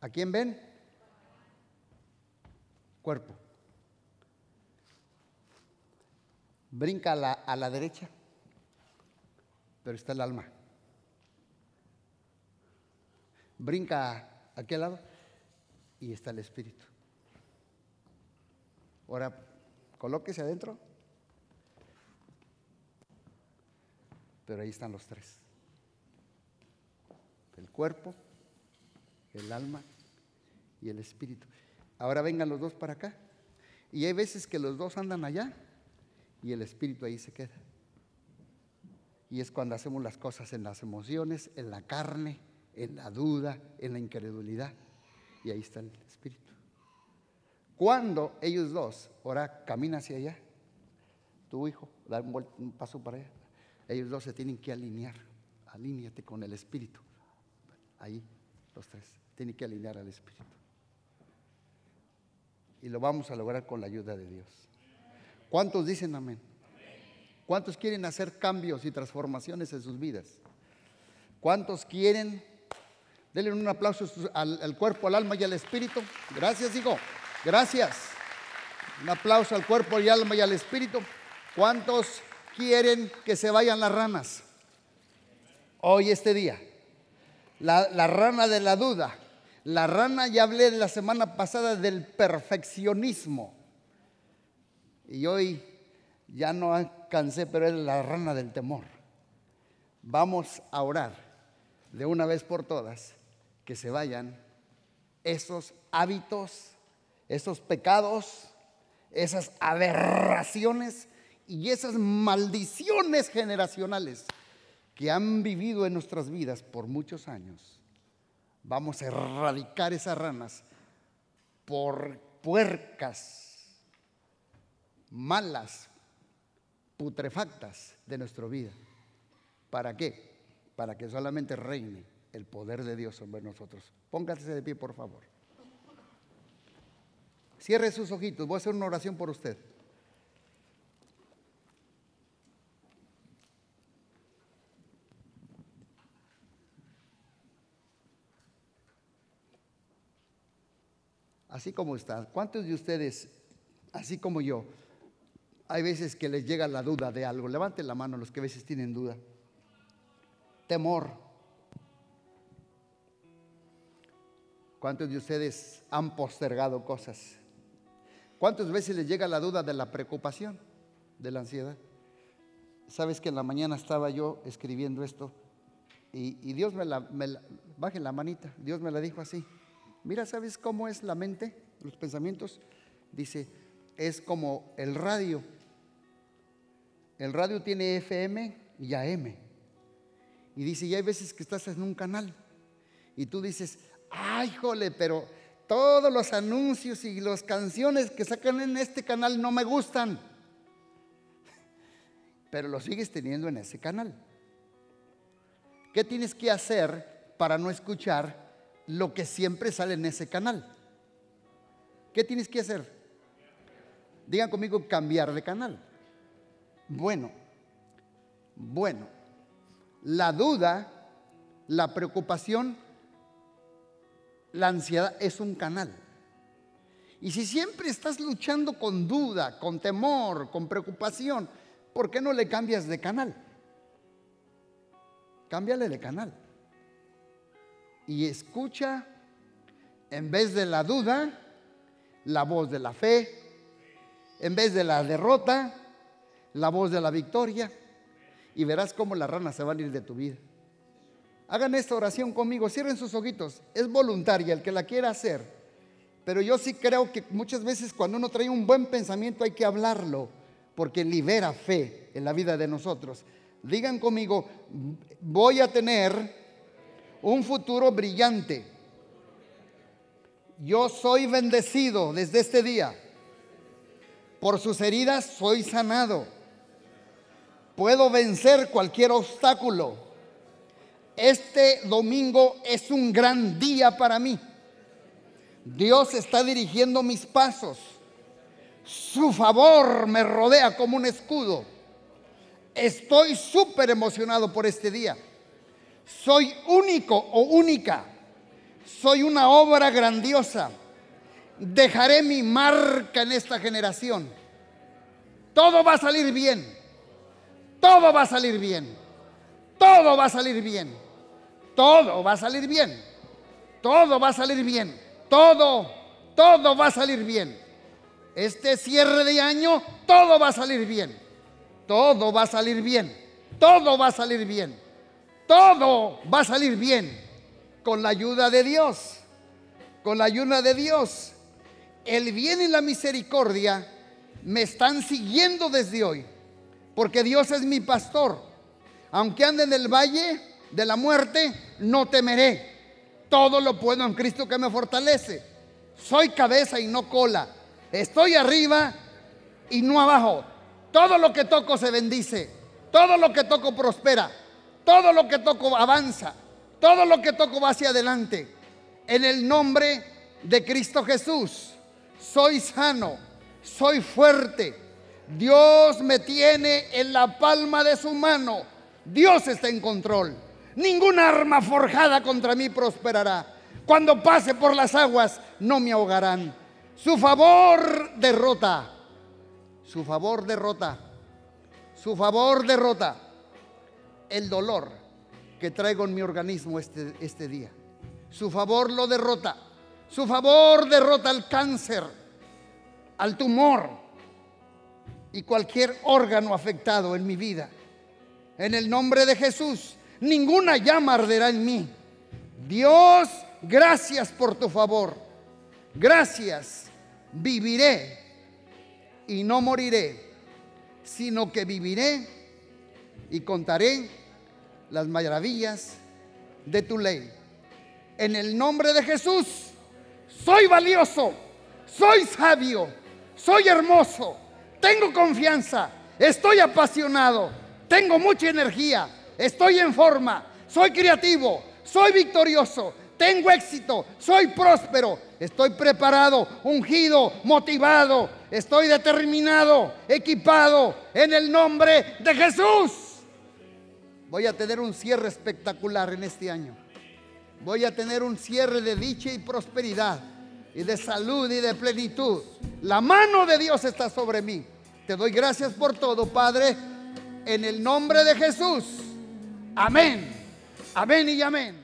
S1: ¿A quién ven? Cuerpo. Brinca a la, a la derecha, pero está el alma brinca a aquel lado y está el espíritu. Ahora, colóquese adentro. Pero ahí están los tres. El cuerpo, el alma y el espíritu. Ahora vengan los dos para acá. Y hay veces que los dos andan allá y el espíritu ahí se queda. Y es cuando hacemos las cosas en las emociones, en la carne, en la duda, en la incredulidad. Y ahí está el Espíritu. Cuando ellos dos, ahora camina hacia allá, tu hijo, da un, paso para allá, ellos dos se tienen que alinear. Alíñate con el Espíritu. Ahí, los tres, tienen que alinear al Espíritu. Y lo vamos a lograr con la ayuda de Dios. ¿Cuántos dicen amén? ¿Cuántos quieren hacer cambios y transformaciones en sus vidas? ¿Cuántos quieren Denle un aplauso al, cuerpo, al alma y al espíritu. Gracias, hijo. Gracias. Un aplauso al cuerpo y alma y al espíritu. ¿Cuántos quieren que se vayan las ranas? Hoy, este día. La, la rana de la duda. La rana, ya hablé la semana pasada del perfeccionismo. Y hoy ya no alcancé, pero es la rana del temor. Vamos a orar de una vez por todas que se vayan esos hábitos, esos pecados, esas aberraciones y esas maldiciones generacionales que han vivido en nuestras vidas por muchos años. Vamos a erradicar esas ranas por puercas, malas, putrefactas de nuestra vida. ¿Para qué? Para que solamente reine el poder de Dios sobre nosotros. Póngase de pie, por favor. Cierre sus ojitos. Voy a hacer una oración por usted. Así como está. ¿Cuántos de ustedes, así como yo, hay veces que les llega la duda de algo? Levanten la mano los que a veces tienen duda. Temor. ¿Cuántos de ustedes han postergado cosas? ¿Cuántas veces les llega la duda de la preocupación, de la ansiedad? Sabes que en la mañana estaba yo escribiendo esto y, Dios me la, me la, baje la manita, Dios me la dijo así. Mira, ¿sabes cómo es la mente, los pensamientos? Dice, es como el radio. El radio tiene FM y AM. Y dice, y hay veces que estás en un canal y tú dices, ay, jole, pero todos los anuncios y las canciones que sacan en este canal no me gustan. Pero lo sigues teniendo en ese canal. ¿Qué tienes que hacer para no escuchar lo que siempre sale en ese canal? ¿Qué tienes que hacer? Digan conmigo cambiar de canal. Bueno, bueno, la duda, la preocupación la ansiedad es un canal. Y si siempre estás luchando con duda, con temor, con preocupación, ¿por qué no le cambias de canal? Cámbiale de canal. Y escucha, en vez de la duda, la voz de la fe, en vez de la derrota, la voz de la victoria, y verás cómo las ranas se van a ir de tu vida. Hagan esta oración conmigo, cierren sus ojitos. Es voluntaria el que la quiera hacer. Pero yo sí creo que muchas veces cuando uno trae un buen pensamiento hay que hablarlo, porque libera fe en la vida de nosotros. Digan conmigo, voy a tener un futuro brillante. Yo soy bendecido desde este día. Por sus heridas soy sanado. Puedo vencer cualquier obstáculo este domingo es un gran día para mí. Dios está dirigiendo mis pasos. Su favor me rodea como un escudo. Estoy súper emocionado por este día. Soy único o única. Soy una obra grandiosa. Dejaré mi marca en esta generación. Todo va a salir bien. Todo va a salir bien. Todo va a salir bien. Todo va a salir bien. Todo va a salir bien. Todo, todo va a salir bien. Este cierre de año, todo va a salir bien. Todo va a salir bien. Todo va a salir bien. Todo va a salir bien. Con la ayuda de Dios. Con la ayuda de Dios. El bien y la misericordia me están siguiendo desde hoy. Porque Dios es mi pastor. Aunque ande en el valle de la muerte, no temeré. Todo lo puedo en Cristo que me fortalece. Soy cabeza y no cola. Estoy arriba y no abajo. Todo lo que toco se bendice. Todo lo que toco prospera. Todo lo que toco avanza. Todo lo que toco va hacia adelante. En el nombre de Cristo Jesús. Soy sano. Soy fuerte. Dios me tiene en la palma de su mano. Dios está en control. Ninguna arma forjada contra mí prosperará. Cuando pase por las aguas, no me ahogarán. Su favor derrota. Su favor derrota. Su favor derrota el dolor que traigo en mi organismo este, este día. Su favor lo derrota. Su favor derrota el cáncer, al tumor y cualquier órgano afectado en mi vida. En el nombre de Jesús ninguna llama arderá en mí. Dios, gracias por tu favor. Gracias. Viviré y no moriré, sino que viviré y contaré las maravillas de tu ley. En el nombre de Jesús, soy valioso, soy sabio, soy hermoso, tengo confianza, estoy apasionado, tengo mucha energía, estoy en forma, soy creativo, soy victorioso, tengo éxito, soy próspero, estoy preparado, ungido, motivado, estoy determinado, equipado en el nombre de Jesús. Voy a tener un cierre espectacular en este año. Voy a tener un cierre de dicha y prosperidad y de salud y de plenitud. La mano de Dios está sobre mí. Te doy gracias por todo, Padre, en el nombre de Jesús. Amén. Amén y amén.